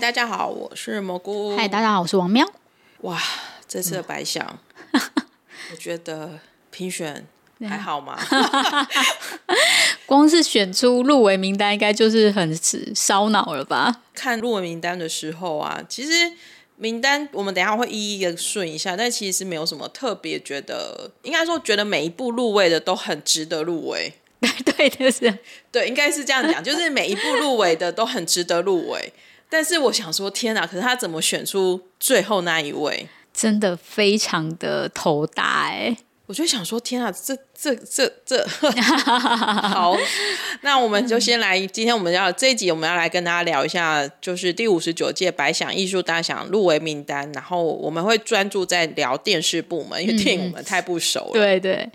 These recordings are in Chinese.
大家好，我是蘑菇。嗨，大家好，我是王喵。哇，这次的白想，嗯、我觉得评选还好吗？光是选出入围名单，应该就是很烧脑了吧？看入围名单的时候啊，其实名单我们等一下会一一的顺一下，但其实没有什么特别觉得，应该说觉得每一部入围的都很值得入围。对，就是对，应该是这样讲，就是每一部入围的都很值得入围。但是我想说，天哪！可是他怎么选出最后那一位？真的非常的头大哎！我就想说，天哪，这这这这，好，那我们就先来，今天我们要这一集我们要来跟大家聊一下，就是第五十九届百想艺术大奖入围名单。然后我们会专注在聊电视部门，因为电影我们太不熟了。嗯、对对。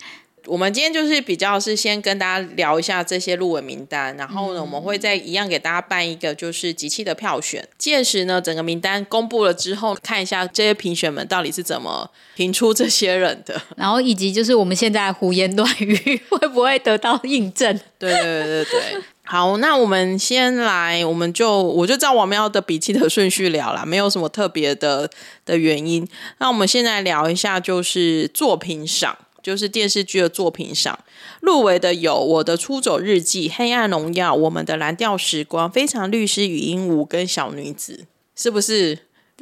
我们今天就是比较是先跟大家聊一下这些入围名单，然后呢，我们会再一样给大家办一个就是集气的票选。届时呢，整个名单公布了之后，看一下这些评选们到底是怎么评出这些人的，然后以及就是我们现在胡言乱语会不会得到印证？对对对对对。好，那我们先来，我们就我就照王喵的笔记的顺序聊啦，没有什么特别的的原因。那我们现在聊一下，就是作品赏。就是电视剧的作品上入围的有《我的出走日记》、《黑暗荣耀》、《我们的蓝调时光》、《非常律师与鹦鹉》跟《小女子》，是不是？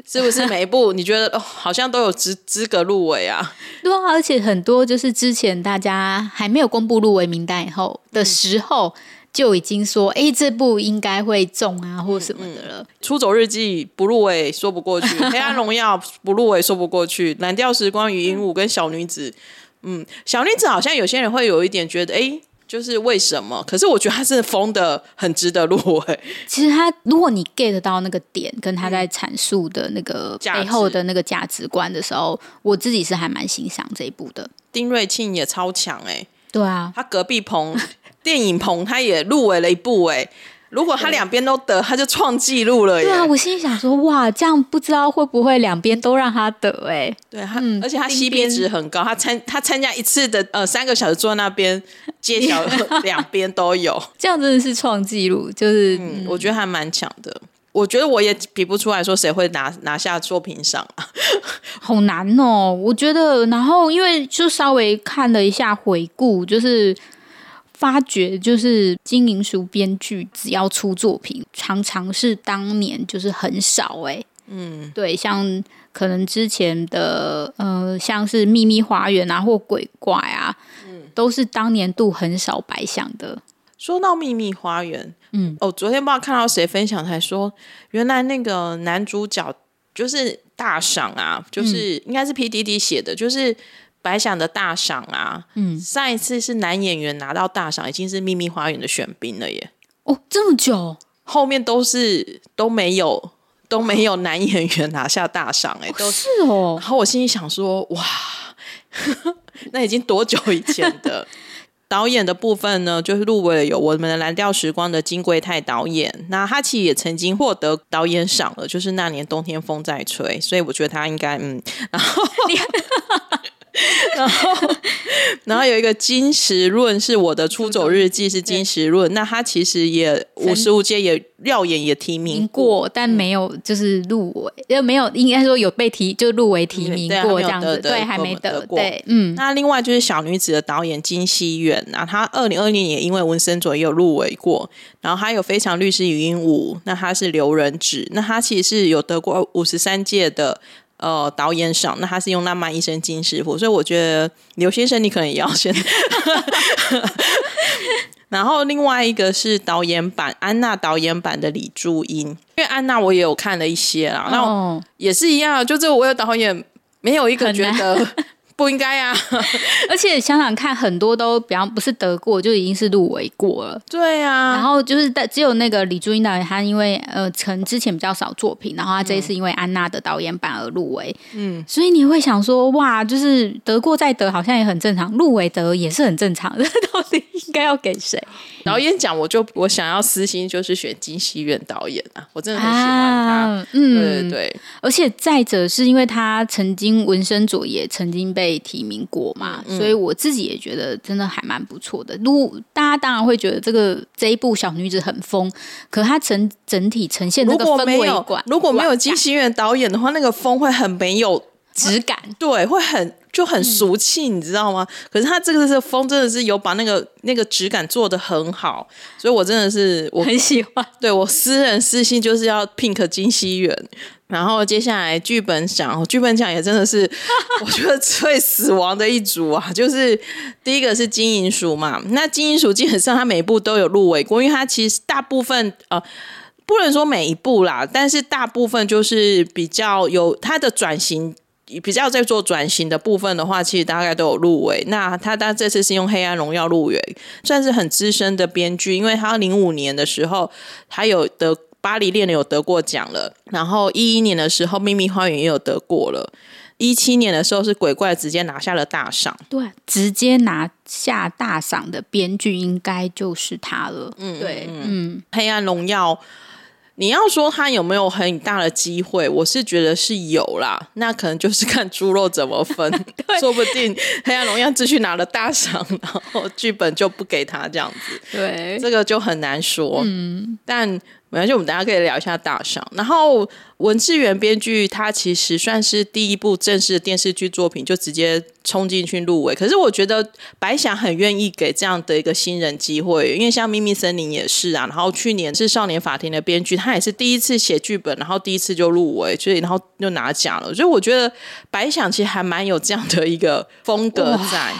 是不是每一部你觉得哦，好像都有资资格入围啊？对啊，而且很多就是之前大家还没有公布入围名单以后的时候，嗯、就已经说，哎，这部应该会中啊，或什么的了。出走日记》不入围说不过去，《黑暗荣耀》不入围说不过去，《蓝调时光》、与鹦鹉跟《小女子》。嗯，小女子好像有些人会有一点觉得，哎，就是为什么？可是我觉得他是疯的，很值得入围。其实他，如果你 get 到那个点，跟他在阐述的那个背后的那个价值观的时候，我自己是还蛮欣赏这一部的。丁瑞庆也超强哎，对啊，他隔壁棚电影棚他也入围了一部哎。如果他两边都得，他就创纪录了耶。对啊，我心里想说，哇，这样不知道会不会两边都让他得哎。对他，嗯、而且他 CP 值很高，他参他参加一次的呃三个小时坐在那边揭晓 两边都有，这样真的是创纪录，就是、嗯、我觉得还蛮强的。我觉得我也比不出来说谁会拿拿下作品赏啊，好难哦。我觉得，然后因为就稍微看了一下回顾，就是。发觉就是金银淑编剧只要出作品，常常是当年就是很少哎、欸，嗯，对，像可能之前的呃，像是秘密花园啊或鬼怪啊，嗯，都是当年度很少白想的。说到秘密花园，嗯，哦，昨天不知道看到谁分享才说，原来那个男主角就是大赏啊，就是、嗯、应该是 PDD 写的，就是。百想的大赏啊，嗯，上一次是男演员拿到大赏，已经是《秘密花园》的选兵了耶。哦，这么久，后面都是都没有都没有男演员拿下大赏，哎，都是哦。然后我心里想说，哇，那已经多久以前的？导演的部分呢，就是入围了有我们的蓝调时光的金圭泰导演，那他其实也曾经获得导演赏了，就是那年冬天风在吹，所以我觉得他应该嗯，然后。然后，然后有一个金石润是我的出走日记，是金石润。那他其实也五十五届也耀眼也提名过，但没有就是入围，又没有应该说有被提就入围提名过这样子，对，还没得过。对，嗯。那另外就是小女子的导演金熙远，那他二零二零年因为文森佐也有入围过，然后还有非常律师禹英禑，那他是刘仁智，那他其实是有得过五十三届的。呃，导演赏，那他是用浪漫医生金师傅，所以我觉得刘先生你可能也要先。然后另外一个是导演版安娜导演版的李珠英，因为安娜我也有看了一些啦，那、哦、也是一样，就这个我有导演没有一个觉得。不应该啊！而且想想看，很多都比方不是得过，就已经是入围过了。对啊，然后就是只有那个李珠英导演，他因为呃，曾之前比较少作品，然后他这一次因为安娜的导演版而入围。嗯，所以你会想说，哇，就是得过再得，好像也很正常；入围得也是很正常。这 到底应该要给谁？导演奖，我就我想要私心就是选金熙苑导演啊，我真的很喜欢他。啊、嗯，对对对。而且再者是因为他曾经文生佐也曾经被。被提名过嘛，嗯、所以我自己也觉得真的还蛮不错的。如果大家当然会觉得这个这一部小女子很疯，可它整整体呈现那个氛围感，如果没有金星媛导演的话，那个风会很没有质感，对，会很。就很俗气，嗯、你知道吗？可是他这个是风，真的是有把那个那个质感做的很好，所以我真的是我很喜欢。对我私人私信就是要 Pink 金熙媛，然后接下来剧本奖，剧本奖也真的是 我觉得最死亡的一组啊！就是第一个是金银鼠嘛，那金银鼠基本上他每一部都有入围过，因为它其实大部分呃不能说每一部啦，但是大部分就是比较有它的转型。比较在做转型的部分的话，其实大概都有入围。那他他这次是用《黑暗荣耀》入围，算是很资深的编剧，因为他零五年的时候他有得《巴黎恋人》有得过奖了，然后一一年的时候《秘密花园》也有得过了，一七年的时候是《鬼怪》直接拿下了大赏，对，直接拿下大赏的编剧应该就是他了。嗯，对，嗯，《黑暗荣耀》。你要说他有没有很大的机会，我是觉得是有啦。那可能就是看猪肉怎么分，对说不定黑暗荣耀继续拿了大赏，然后剧本就不给他这样子。对，这个就很难说。嗯，但。没关系，我们等下可以聊一下大赏。然后文志源编剧他其实算是第一部正式的电视剧作品，就直接冲进去入围。可是我觉得白想很愿意给这样的一个新人机会，因为像《秘密森林》也是啊。然后去年是《少年法庭》的编剧，他也是第一次写剧本，然后第一次就入围，所以然后就拿奖了。所以我觉得白想其实还蛮有这样的一个风格在。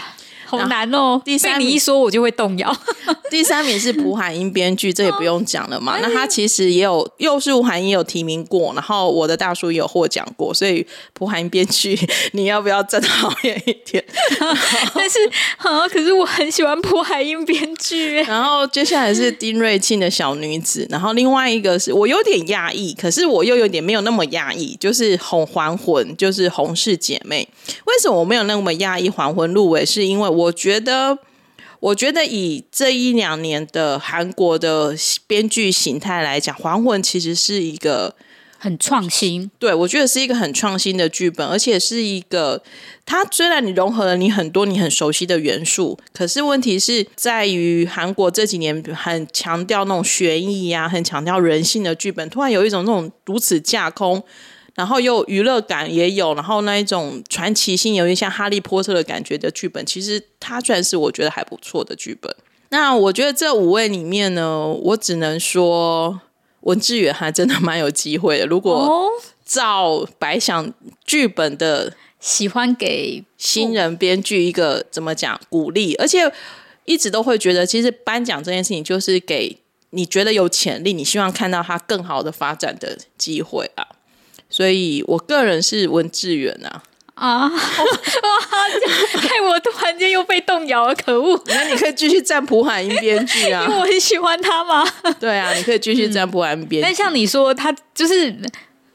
好难哦！第三名你一说，我就会动摇。第三名是朴海英编剧，这也不用讲了嘛。那他其实也有，又是吴海英有提名过，然后我的大叔也有获奖过，所以朴海英编剧，你要不要站好远一点？但是啊，可是我很喜欢朴海英编剧。然后接下来是丁瑞庆的小女子，然后另外一个是我有点讶异，可是我又有点没有那么讶异，就是红还魂，就是红氏姐妹。为什么我没有那么讶异？还魂入围是因为我。我觉得，我觉得以这一两年的韩国的编剧形态来讲，《还魂》其实是一个很创新。对，我觉得是一个很创新的剧本，而且是一个它虽然你融合了你很多你很熟悉的元素，可是问题是在于韩国这几年很强调那种悬疑啊，很强调人性的剧本，突然有一种那种如此架空。然后又娱乐感也有，然后那一种传奇性，有点像哈利波特的感觉的剧本，其实它算是我觉得还不错的剧本。那我觉得这五位里面呢，我只能说文志远还真的蛮有机会的。如果照白想剧本的喜欢给新人编剧一个怎么讲鼓励，而且一直都会觉得，其实颁奖这件事情就是给你觉得有潜力，你希望看到他更好的发展的机会啊。所以我个人是文志远啊啊！哇，害我突然间又被动摇了，可恶！那你可以继续站普海英编剧啊，因为我很喜欢他嘛。对啊，你可以继续站普海英编剧。但像你说，他就是。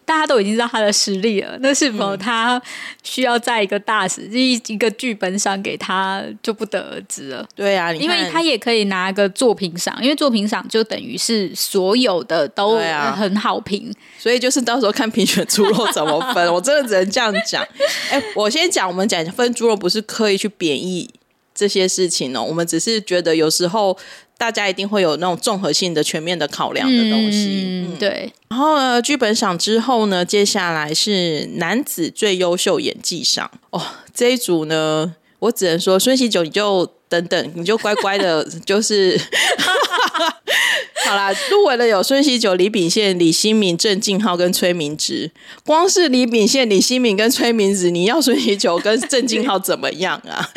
大家都已经知道他的实力了，那是否他需要在一个大使一、嗯、一个剧本赏给他就不得而知了。对啊，因为他也可以拿个作品赏，因为作品赏就等于是所有的都很好评，啊、所以就是到时候看评选猪肉怎么分。我真的只能这样讲。哎、欸，我先讲，我们讲分猪肉不是刻意去贬义这些事情哦，我们只是觉得有时候。大家一定会有那种综合性的、全面的考量的东西，嗯，对。然后呢，剧本赏之后呢，接下来是男子最优秀演技赏哦。这一组呢，我只能说孙喜九，你就等等，你就乖乖的，就是 好啦。入围的有孙喜九、李秉宪、李新民、郑敬浩跟崔明植。光是李秉宪、李新民跟崔明植，你要孙喜九跟郑敬浩怎么样啊？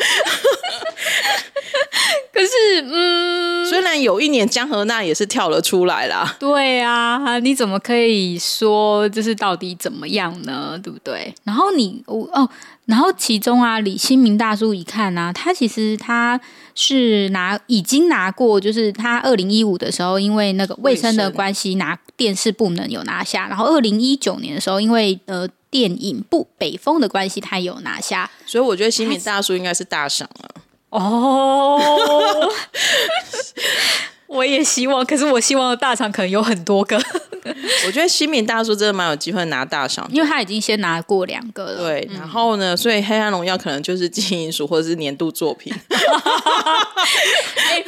可是，嗯，虽然有一年江河娜也是跳了出来啦，对啊，你怎么可以说就是到底怎么样呢？对不对？然后你，哦，然后其中啊，李新民大叔一看啊，他其实他是拿已经拿过，就是他二零一五的时候，因为那个卫生的关系拿电视部门有拿下，然后二零一九年的时候，因为呃电影部北风的关系，他有拿下，所以我觉得新民大叔应该是大赏了。哦，我也希望，可是我希望的大厂可能有很多个。我觉得新民大叔真的蛮有机会拿大赏，因为他已经先拿过两个了。对，然后呢，所以《黑暗荣耀》可能就是金银鼠或者是年度作品。欸、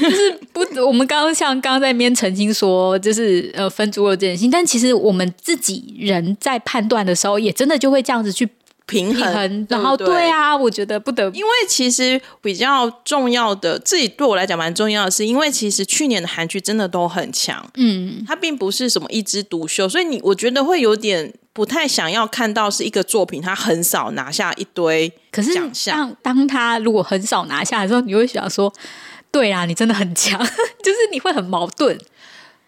就是不，我们刚刚像刚刚在那边澄清说，就是呃分猪肉这件事情，但其实我们自己人在判断的时候，也真的就会这样子去。平衡，平衡然后对。啊，我觉得不得，因为其实比较重要的，自己对我来讲蛮重要的是，因为其实去年的韩剧真的都很强，嗯，它并不是什么一枝独秀，所以你我觉得会有点不太想要看到是一个作品，它很少拿下一堆，可是当当他如果很少拿下的时候，你会想说，对啊，你真的很强，就是你会很矛盾。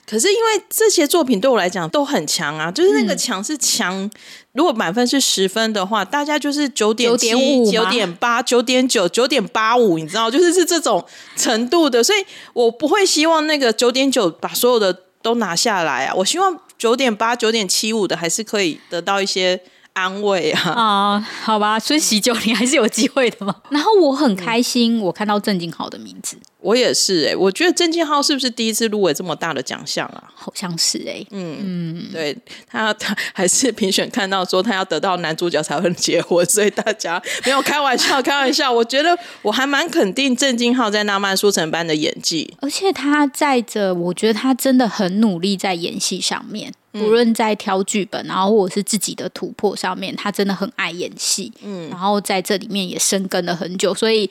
可是因为这些作品对我来讲都很强啊，就是那个强是强。嗯、如果满分是十分的话，大家就是九点七、九点八、九点九、九点八五，你知道，就是是这种程度的。所以我不会希望那个九点九把所有的都拿下来啊。我希望九点八、九点七五的还是可以得到一些安慰啊。啊，好吧，所以喜九你还是有机会的嘛。然后我很开心，我看到郑敬浩的名字。我也是哎、欸，我觉得郑敬浩是不是第一次入围这么大的奖项啊？好像是哎、欸，嗯嗯，对他他还是评选看到说他要得到男主角才会结婚，所以大家没有开玩笑，开玩笑。我觉得我还蛮肯定郑敬浩在《浪漫书城》班的演技，而且他在这，我觉得他真的很努力在演戏上面，不论在挑剧本，然后或者是自己的突破上面，他真的很爱演戏，嗯，然后在这里面也深耕了很久，所以。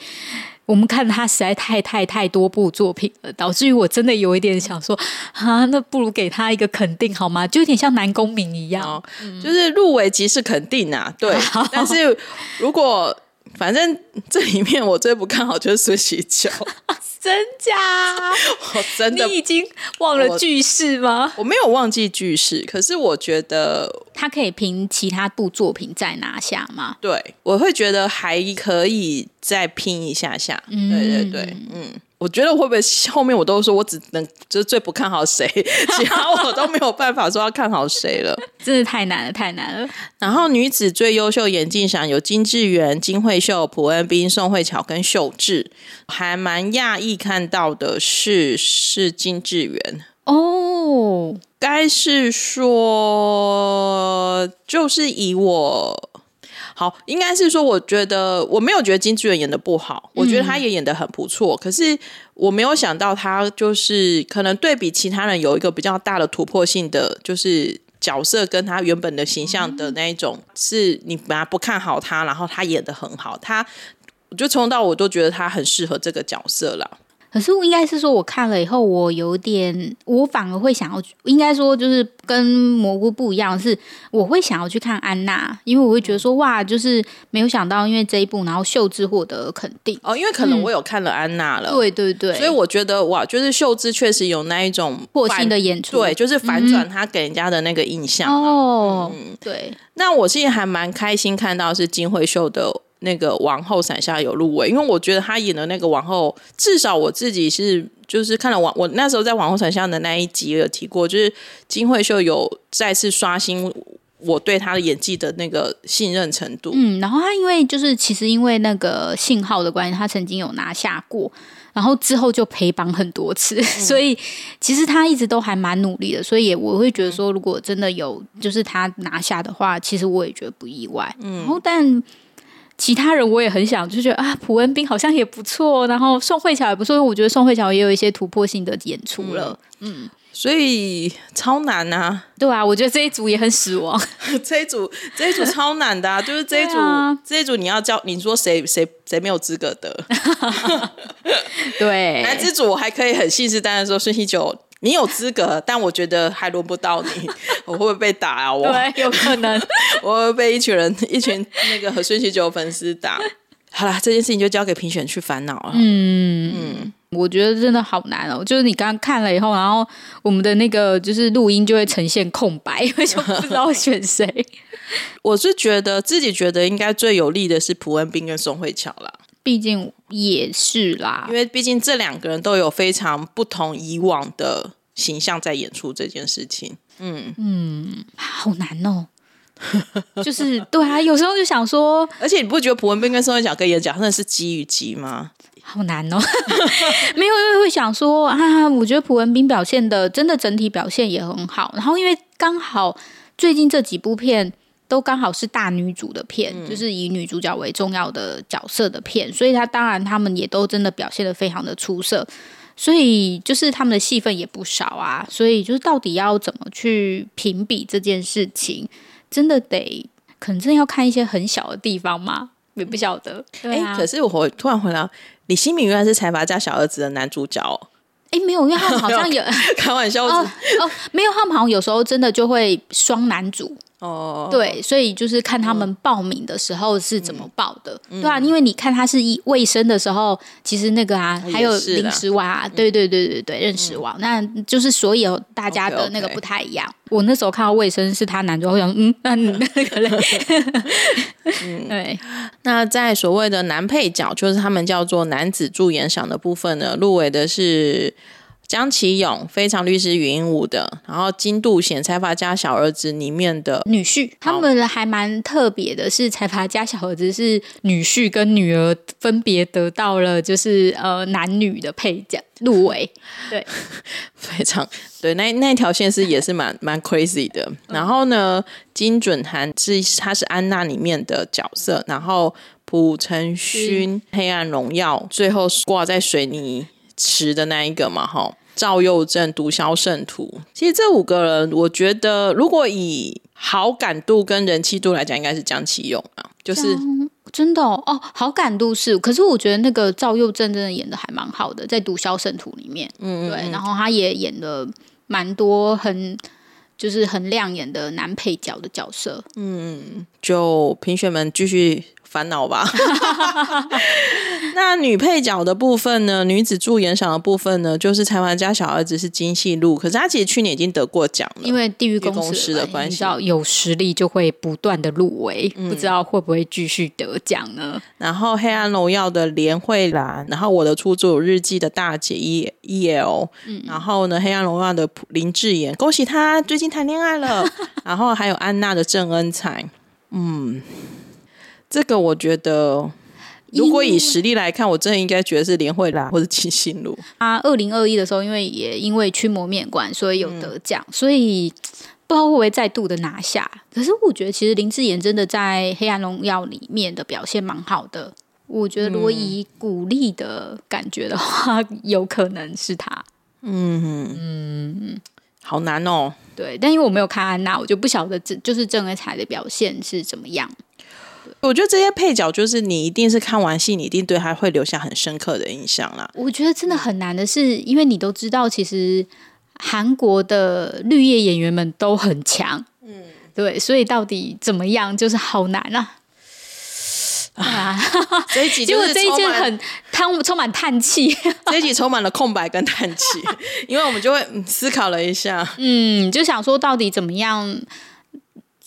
我们看他实在太太太多部作品了，导致于我真的有一点想说啊，那不如给他一个肯定好吗？就有点像男公民一样，哦嗯、就是入围即是肯定啊。对，但是如果反正这里面我最不看好就是孙喜九。真假？我真的，你已经忘了句式吗？我？我没有忘记句式，可是我觉得他可以凭其他部作品再拿下吗？对，我会觉得还可以再拼一下下。嗯、对对对，嗯。我觉得会不会后面我都说我只能就是最不看好谁，其他我都没有办法说要看好谁了，真的太难了，太难了。然后女子最优秀演技赏有金智媛、金惠秀、朴恩斌、宋慧乔跟秀智，还蛮讶异看到的是是金智媛哦，该是说就是以我。好，应该是说，我觉得我没有觉得金智媛演的不好，我觉得她也演的很不错。嗯、可是我没有想到，她就是可能对比其他人有一个比较大的突破性的，就是角色跟她原本的形象的那一种，嗯、是你本来不看好她，然后她演的很好，她我就从头到我都觉得她很适合这个角色了。可是我应该是说，我看了以后，我有点，我反而会想要，应该说就是跟蘑菇不一样，是我会想要去看安娜，因为我会觉得说，哇，就是没有想到，因为这一部，然后秀智获得肯定。哦，因为可能我有看了安娜了，嗯、对对对，所以我觉得哇，就是秀智确实有那一种破新的演出，对，就是反转他给人家的那个印象、啊、哦，嗯、对。那我现在还蛮开心看到是金惠秀的。那个王后伞下有入围，因为我觉得他演的那个王后，至少我自己是就是看了王，我那时候在王后伞下的那一集有提过，就是金惠秀有再次刷新我对她的演技的那个信任程度。嗯，然后她因为就是其实因为那个信号的关系，她曾经有拿下过，然后之后就陪绑很多次，嗯、所以其实他一直都还蛮努力的，所以我会觉得说，如果真的有就是他拿下的话，其实我也觉得不意外。嗯，然后但。其他人我也很想，就觉得啊，朴恩斌好像也不错，然后宋慧乔也不错，因为我觉得宋慧乔也有一些突破性的演出了，嗯，嗯，所以超难啊，对啊，我觉得这一组也很死亡，这一组这一组超难的啊，就是这一组、啊、这一组你要叫你说谁谁谁没有资格得，对，男子组我还可以很信誓旦旦说孙锡久。你有资格，但我觉得还轮不到你。我会不会被打啊？我对，有可能，我会被一群人、一群那个和孙锡久粉丝打。好啦，这件事情就交给评选去烦恼了。嗯嗯，我觉得真的好难哦。就是你刚刚看了以后，然后我们的那个就是录音就会呈现空白，因 为就不知道选谁。我是觉得自己觉得应该最有利的是蒲恩斌跟宋慧乔啦。毕竟也是啦，因为毕竟这两个人都有非常不同以往的形象在演出这件事情。嗯嗯，好难哦。就是对啊，有时候就想说，而且你不觉得朴文斌跟宋慧乔跟演讲真的是鸡与鸡吗？好难哦，没有，因为会想说啊，我觉得朴文斌表现的真的整体表现也很好，然后因为刚好最近这几部片都刚好是大女主的片，嗯、就是以女主角为重要的角色的片，所以他当然他们也都真的表现的非常的出色。所以就是他们的戏份也不少啊，所以就是到底要怎么去评比这件事情，真的得可能真的要看一些很小的地方吗？也不晓得。哎、啊欸，可是我突然回来，李新民原来是财阀家小儿子的男主角。哎、欸，没有，因为他们好像有 开玩笑哦哦，没有，他们好像有时候真的就会双男主。哦，对，所以就是看他们报名的时候是怎么报的，嗯、对啊，因为你看他是一卫生的时候，其实那个啊，还有临时王啊，对对对对对，认识网，嗯、那就是所有大家的那个不太一样。Okay, okay. 我那时候看到卫生是他男主，我想嗯，那你那个嘞，嗯，对。那在所谓的男配角，就是他们叫做男子助演赏的部分呢，入围的是。江启勇，非常律师禹英禑的，然后金度贤，财阀家小儿子里面的女婿，他们还蛮特别的，是财阀家小儿子是女婿跟女儿分别得到了就是呃男女的配角入围，对，非常对，那那条线是也是蛮蛮 crazy 的。然后呢，金准涵是他是安娜里面的角色，然后朴成勋黑暗荣耀最后挂在水泥。池的那一个嘛，哈，赵又正毒枭圣徒，其实这五个人，我觉得如果以好感度跟人气度来讲，应该是江启勇啊，就是真的哦，哦，好感度是，可是我觉得那个赵又正真的演的还蛮好的，在毒枭圣徒里面，嗯，嗯，嗯，对，然后他也演了蛮多很就是很亮眼的男配角的角色，嗯，就评选们继续。烦恼吧。那女配角的部分呢？女子助演赏的部分呢？就是财阀家小儿子是金细路，可是他其实去年已经得过奖了。因为地狱公司的关系，有实力就会不断的入围，嗯、不知道会不会继续得奖呢？然后《黑暗荣耀》的连慧兰，然后《我的出租日记》的大姐 E E L，嗯，然后呢，《黑暗荣耀》的林志妍，恭喜他最近谈恋爱了。然后还有安娜的郑恩彩，嗯。这个我觉得，如果以实力来看，我真的应该觉得是连慧兰或者金星路。啊二零二一的时候，因为也因为驱魔面馆，所以有得奖，嗯、所以不知道会不会再度的拿下。可是我觉得，其实林志妍真的在《黑暗荣耀》里面的表现蛮好的。我觉得，如果以鼓励的感觉的话，嗯、有可能是他。嗯嗯，好难哦。对，但因为我没有看安娜，我就不晓得这就是郑恩彩的表现是怎么样。我觉得这些配角就是你一定是看完戏，你一定对他会留下很深刻的印象啦。我觉得真的很难的是，因为你都知道，其实韩国的绿叶演员们都很强，嗯，对，所以到底怎么样，就是好难啊。啊，这一集就是这一件很充充满叹气，这一集充满了空白跟叹气，因为我们就会思考了一下，嗯，就想说到底怎么样。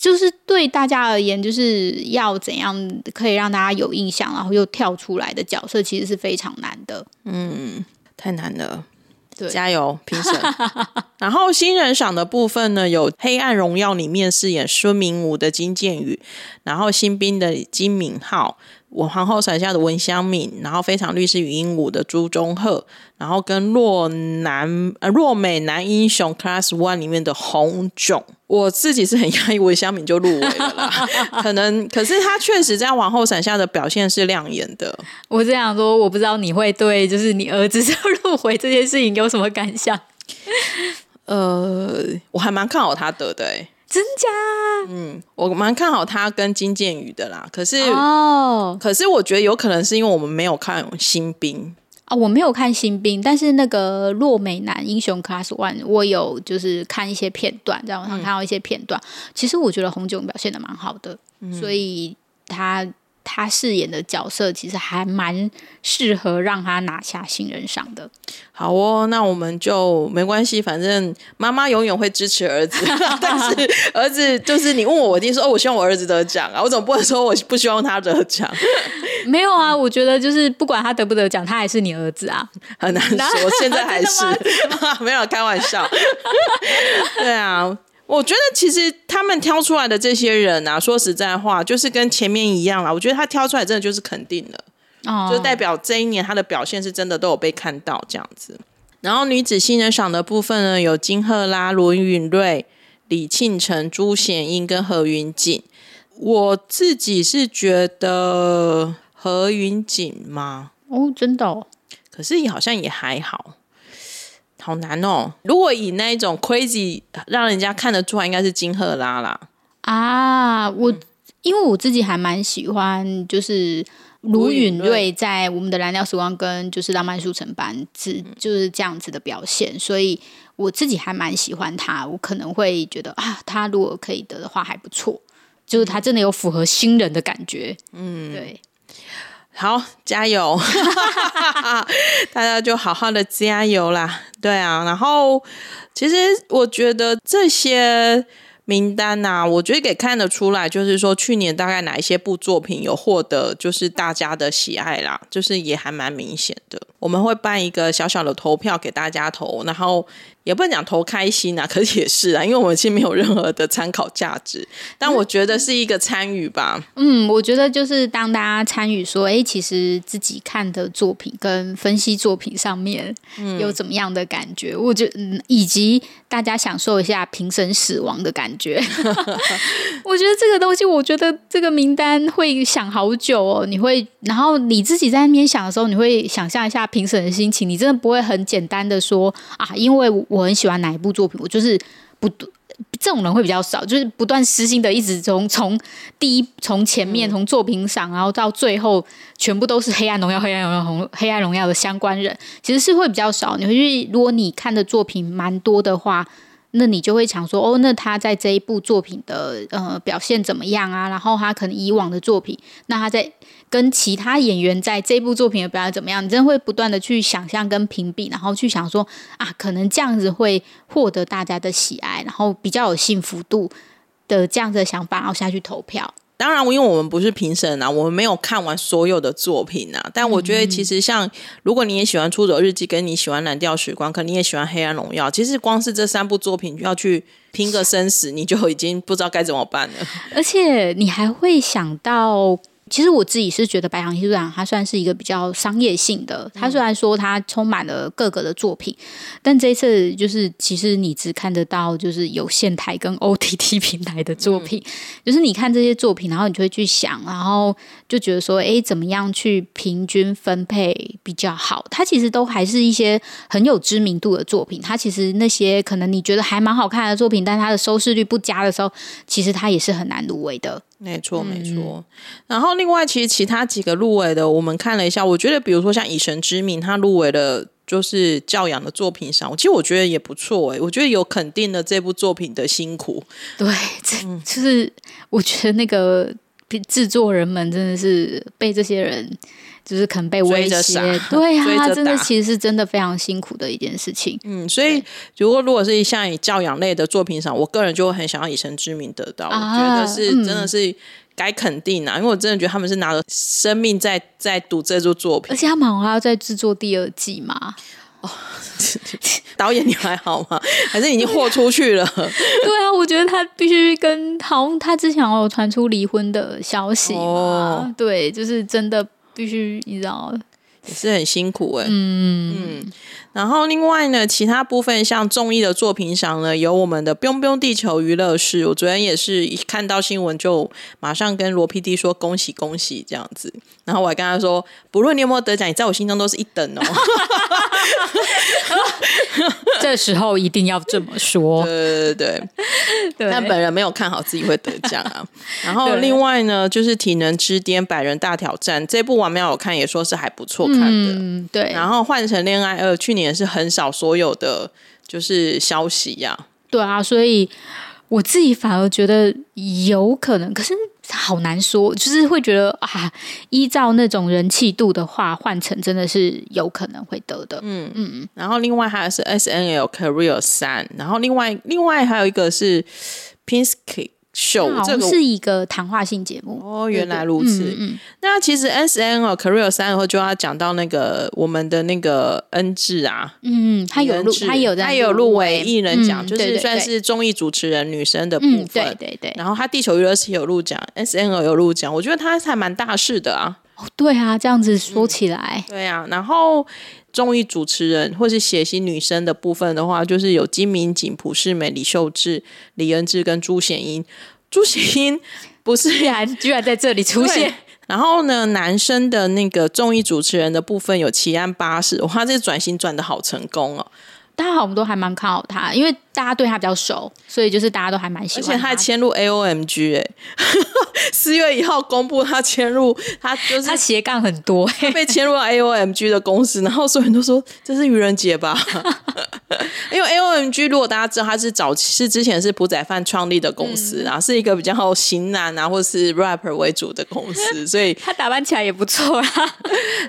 就是对大家而言，就是要怎样可以让大家有印象，然后又跳出来的角色，其实是非常难的。嗯，太难了。对，加油，评审。然后新人赏的部分呢，有《黑暗荣耀》里面饰演孙明武的金建宇，然后新兵的金敏浩。我皇后伞下的文香敏，然后非常律师与鹦鹉的朱中赫，然后跟若男呃若美男英雄 Class One 里面的洪炯，我自己是很讶异文香敏就入围了啦，可能可是他确实在往后闪下的表现是亮眼的。我这样说，我不知道你会对就是你儿子就入围这件事情有什么感想？呃，我还蛮看好他得的，欸，真假？嗯，我蛮看好他跟金建宇的啦。可是哦，可是我觉得有可能是因为我们没有看新兵啊、哦，我没有看新兵，但是那个洛美男英雄 Class One，我有就是看一些片段，在网上看到一些片段。嗯、其实我觉得红酒表现的蛮好的，嗯、所以他。他饰演的角色其实还蛮适合让他拿下新人赏的。好哦，那我们就没关系，反正妈妈永远会支持儿子。但是儿子就是你问我，我一定说哦，我希望我儿子得奖啊！我总不能说我不希望他得奖。没有啊，我觉得就是不管他得不得奖，他还是你儿子啊，很难说。现在还是 没有开玩笑。对啊。我觉得其实他们挑出来的这些人啊，说实在话，就是跟前面一样啦。我觉得他挑出来真的就是肯定的，哦，就代表这一年他的表现是真的都有被看到这样子。然后女子新人赏的部分呢，有金赫拉、罗允瑞、李庆成、朱显英跟何云锦。我自己是觉得何云锦吗？哦，真的哦。可是也好像也还好，好难哦。如果以那一种 crazy 让人家看得出来，应该是金赫拉啦。啊，我、嗯、因为我自己还蛮喜欢，就是。卢允瑞在我们的蓝调时光跟就是浪漫速成班是就是这样子的表现，所以我自己还蛮喜欢他。我可能会觉得啊，他如果可以得的话还不错，就是他真的有符合新人的感觉。嗯，对，好，加油，大家就好好的加油啦。对啊，然后其实我觉得这些。名单呐、啊，我觉得给看得出来，就是说去年大概哪一些部作品有获得就是大家的喜爱啦，就是也还蛮明显的。我们会办一个小小的投票给大家投，然后。也不能讲投开心啊，可是也是啊，因为我们其实没有任何的参考价值，但我觉得是一个参与吧。嗯，我觉得就是当大家参与说，哎、欸，其实自己看的作品跟分析作品上面有怎么样的感觉，嗯、我觉得以及大家享受一下评审死亡的感觉。我觉得这个东西，我觉得这个名单会想好久哦。你会，然后你自己在那边想的时候，你会想象一下评审的心情，你真的不会很简单的说啊，因为。我很喜欢哪一部作品，我就是不这种人会比较少，就是不断私心的一直从从第一从前面从作品赏，然后到最后全部都是黑暗荣耀、黑暗荣耀、红黑暗荣耀的相关人，其实是会比较少。你会去，如果你看的作品蛮多的话。那你就会想说，哦，那他在这一部作品的呃表现怎么样啊？然后他可能以往的作品，那他在跟其他演员在这部作品的表现怎么样？你真的会不断的去想象跟评比，然后去想说啊，可能这样子会获得大家的喜爱，然后比较有幸福度的这样子的想法，然后下去投票。当然，因为我们不是评审啊，我们没有看完所有的作品啊。但我觉得，其实像如果你也喜欢《出走日记》，跟你喜欢《蓝调时光》，可能你也喜欢《黑暗荣耀》，其实光是这三部作品要去拼个生死，你就已经不知道该怎么办了。而且你还会想到。其实我自己是觉得《白羊艺术奖》它算是一个比较商业性的。它虽然说它充满了各个的作品，但这一次就是其实你只看得到就是有线台跟 OTT 平台的作品。就是你看这些作品，然后你就会去想，然后就觉得说，哎，怎么样去平均分配比较好？它其实都还是一些很有知名度的作品。它其实那些可能你觉得还蛮好看的作品，但它的收视率不佳的时候，其实它也是很难入围的。没错，没错。嗯、然后另外，其实其他几个入围的，我们看了一下，我觉得，比如说像以神之名，他入围的就是教养的作品上，其实我觉得也不错哎，我觉得有肯定的这部作品的辛苦。对，就是我觉得那个制作人们真的是被这些人。就是可能被威胁，对呀、啊，真的其实是真的非常辛苦的一件事情。嗯，所以如果如果是像以教养类的作品上，我个人就会很想要以身之名得到，啊、我觉得是真的是该肯定啊，嗯、因为我真的觉得他们是拿着生命在在赌这部作品，而且他们好像还要再制作第二季嘛。哦，导演你还好吗？还是已经豁出去了？对啊，我觉得他必须跟好像他之前有传出离婚的消息嘛。哦、对，就是真的。必须你知道，也是很辛苦哎、欸。嗯嗯，然后另外呢，其他部分像综艺的作品上呢，有我们的《Biong Biong 地球娱乐室》，我昨天也是一看到新闻就马上跟罗 PD 说恭喜恭喜这样子。然后我还跟他说，不论你有没有得奖，你在我心中都是一等哦。这时候一定要这么说。对对对对，但本人没有看好自己会得奖啊。然后另外呢，就是《体能之巅百人大挑战》这部王苗有看，也说是还不错看的。嗯，对。然后《换成恋爱二》去年是很少所有的就是消息呀、啊。对啊，所以我自己反而觉得有可能，可是。好难说，就是会觉得啊，依照那种人气度的话，换成真的是有可能会得的。嗯嗯，然后另外还有是 S N L Career 三，然后另外另外还有一个是 Pinsky 秀，这个是一个谈话性节目哦，原来如此。嗯嗯、那其实 S N 哦，Career 三后就要讲到那个我们的那个恩智啊，嗯，他有录，他有他有入围艺人奖，嗯、就是算是综艺主持人女生的部分，嗯、对对对。然后他地球娱乐是有录奖，S N 有录奖，我觉得他还蛮大事的啊。哦，对啊，这样子说起来，嗯、对啊。然后综艺主持人或是血型女生的部分的话，就是有金明景、朴世美、李秀智、李恩智跟朱显英。朱显英不是居然居然在这里出现。然后呢，男生的那个综艺主持人的部分有奇安巴士，哇，他这转型转的好成功哦。大家好，我们都还蛮看好他，因为大家对他比较熟，所以就是大家都还蛮喜欢他。而且他还迁入 A O M G 哎，四月一号公布他迁入，他就是 他斜杠很多，被迁入了 A O M G 的公司，然后所有人都说这是愚人节吧？因为 A O M G 如果大家知道，他是早期是之前是朴宰范创立的公司啊，嗯、是一个比较型男啊或是 rapper 为主的公司，所以他打扮起来也不错啊。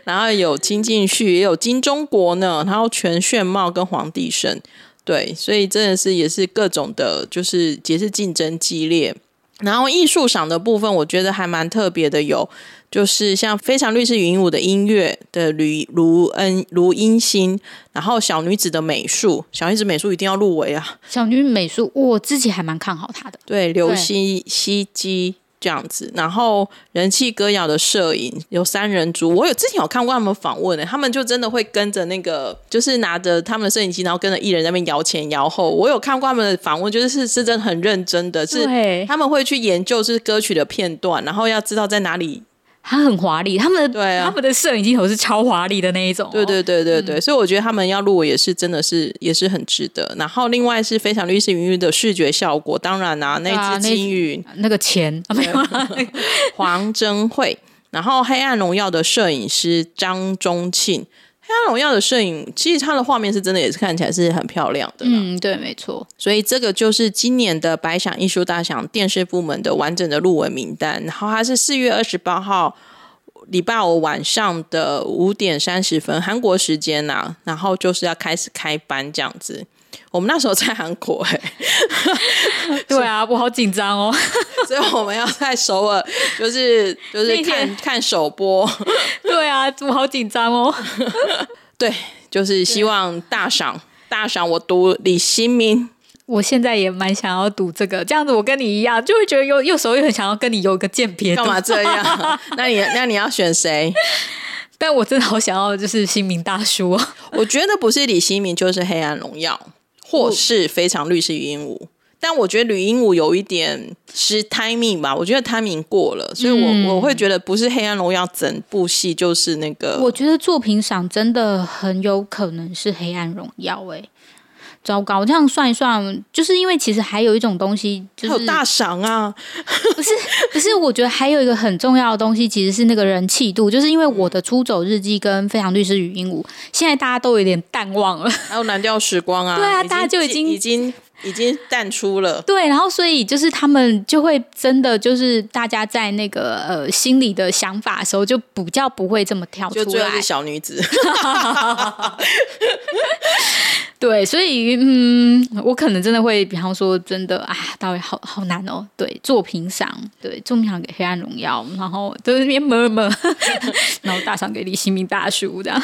然后有金敬旭，也有金钟国呢，然后全炫茂跟黄帝晟，对，所以真的是也是各种的，就是也是竞争激烈。然后艺术赏的部分，我觉得还蛮特别的，有就是像《非常律师禹英禑》的音乐的吕卢恩卢音欣，然后小女子的美术，小女子美术一定要入围啊！小女子美术，我自己还蛮看好她的。对，刘希希基。这样子，然后人气歌谣的摄影有三人组，我有之前有看过他们访问的，他们就真的会跟着那个，就是拿着他们的摄影机，然后跟着艺人在那边摇前摇后。我有看过他们的访问，就是是是真的很认真的，是他们会去研究是歌曲的片段，然后要知道在哪里。他很华丽，他们的对啊，他们的摄影镜头是超华丽的那一种，哦。对对对对对，嗯、所以我觉得他们要入围也是真的是也是很值得。然后另外是非常律师云云的视觉效果，当然啊，那只金鱼那个钱没有黄真慧，然后黑暗荣耀的摄影师张忠庆。黑暗荣耀的摄影，其实它的画面是真的，也是看起来是很漂亮的。嗯，对，没错。所以这个就是今年的百想艺术大赏电视部门的完整的入围名单。然后它是四月二十八号礼拜五晚上的五点三十分韩国时间呐、啊，然后就是要开始开班这样子。我们那时候在韩国、欸，哎，对啊，我好紧张哦，所以我们要在首尔，就是就是看看首播，对啊，我好紧张哦，对，就是希望大赏大赏，我读李新民，我现在也蛮想要读这个，这样子我跟你一样，就会觉得有有时候又很想要跟你有个鉴别，干嘛这样？那你那你要选谁？但我真的好想要，就是新民大叔，我觉得不是李新民，就是黑暗荣耀。或是非常律师禹英禑，但我觉得吕英禑有一点是 timing 吧，我觉得 timing 过了，所以我、嗯、我会觉得不是黑暗荣耀整部戏就是那个。我觉得作品赏真的很有可能是黑暗荣耀，哎，糟糕！我这样算一算，就是因为其实还有一种东西，就是有大赏啊，不是不是，我觉得还有一个很重要的东西，其实是那个人气度，就是因为我的出走日记跟非常律师禹英禑，现在大家都有点淡忘了，还有蓝调时光啊，对啊，大家就已经已经。已经淡出了，对，然后所以就是他们就会真的就是大家在那个呃心里的想法的时候，就比较不会这么跳出来，就是小女子。对，所以嗯，我可能真的会，比方说真的啊，到底好好难哦。对，作品赏，对，作品赏给《黑暗荣耀》，然后都是边么么，然后大赏给李新民大叔这样。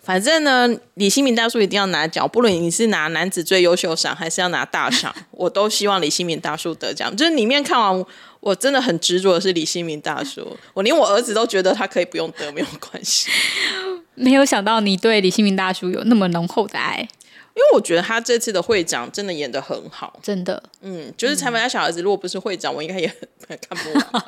反正呢，李新民大叔一定要拿奖，不论你是拿男子最优秀赏，还是要拿大赏，我都希望李新民大叔得奖。就是里面看完，我真的很执着的是李新民大叔，我连我儿子都觉得他可以不用得，没有关系。没有想到你对李新民大叔有那么浓厚的爱。因为我觉得他这次的会长真的演的很好，真的，嗯，就是财阀家小孩子，如果不是会长，我应该也很看不完。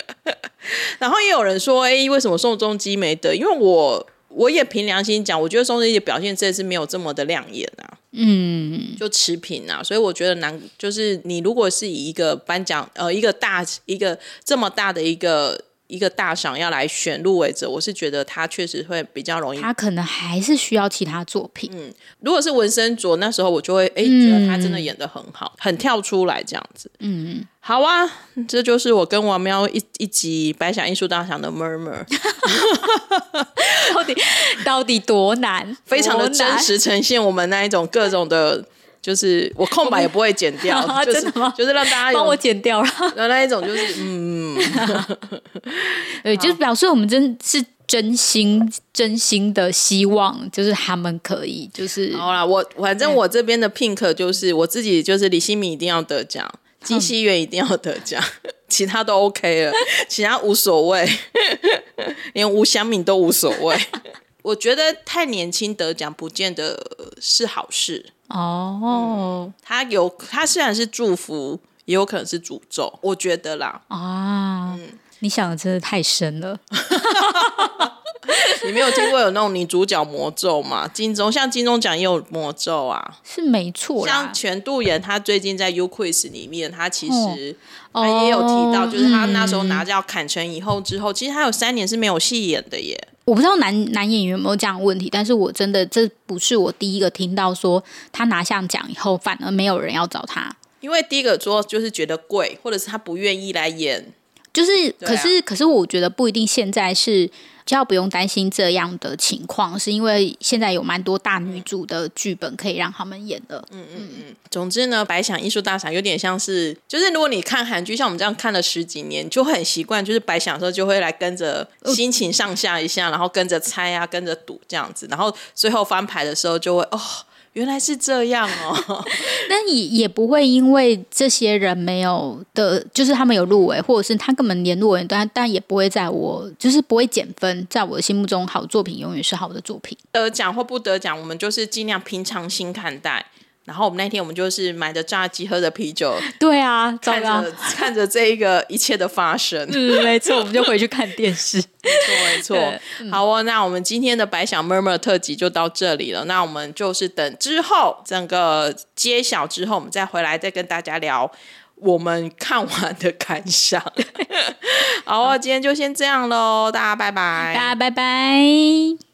然后也有人说，哎，为什么宋仲基没得？因为我我也凭良心讲，我觉得宋仲基的表现这次没有这么的亮眼啊，嗯，就持平啊，所以我觉得难，就是你如果是以一个颁奖，呃，一个大一个这么大的一个。一个大赏要来选入围者，我是觉得他确实会比较容易。他可能还是需要其他作品。嗯，如果是文森卓，那时候我就会哎、嗯、觉得他真的演的很好，很跳出来这样子。嗯，好啊，这就是我跟王喵一一集白想艺术大赏的 murmur。到底到底多难？非常的真实呈现我们那一种各种的。就是我空白也不会剪掉，就是、真的吗？就是让大家帮我剪掉了，那一种就是 嗯，对，就是表示我们真是真心真心的希望，就是他们可以，就是好啦，我反正我这边的 Pink 就是我自己，就是李新敏一定要得奖，金熙媛一定要得奖，嗯、其他都 OK 了，其他无所谓，连吴祥敏都无所谓。我觉得太年轻得奖不见得是好事哦。嗯、他有他虽然是祝福，也有可能是诅咒。我觉得啦。啊，嗯、你想的真的太深了。你没有听过有那种女主角魔咒吗？金钟像金钟奖也有魔咒啊，是没错。像全度妍，他最近在 U Quiz 里面，他其实他也有提到，就是他那时候拿掉坎城以后之后，其实他有三年是没有戏演的耶。我不知道男男演员有没有这样的问题，但是我真的这不是我第一个听到说他拿下奖以后，反而没有人要找他，因为第一个说就是觉得贵，或者是他不愿意来演，就是可是、啊、可是我觉得不一定现在是。就要不用担心这样的情况，是因为现在有蛮多大女主的剧本可以让他们演的。嗯嗯嗯。总之呢，白想艺术大赏有点像是，就是如果你看韩剧，像我们这样看了十几年，就会很习惯，就是白想的时候就会来跟着心情上下一下，然后跟着猜啊，跟着赌这样子，然后最后翻牌的时候就会哦。原来是这样哦，那也也不会因为这些人没有的，就是他们有入围，或者是他根本连入围，但但也不会在我就是不会减分，在我的心目中，好作品永远是好的作品。得奖或不得奖，我们就是尽量平常心看待。然后我们那天我们就是买着炸鸡，喝着啤酒，对啊，看着看着这一个一切的发生，嗯，没错，我们就回去看电视，没错没错。嗯、好哦，那我们今天的白想 murmur 特辑就到这里了。那我们就是等之后整个揭晓之后，我们再回来再跟大家聊我们看完的感想。好哦，今天就先这样喽，大家拜拜，大家拜拜。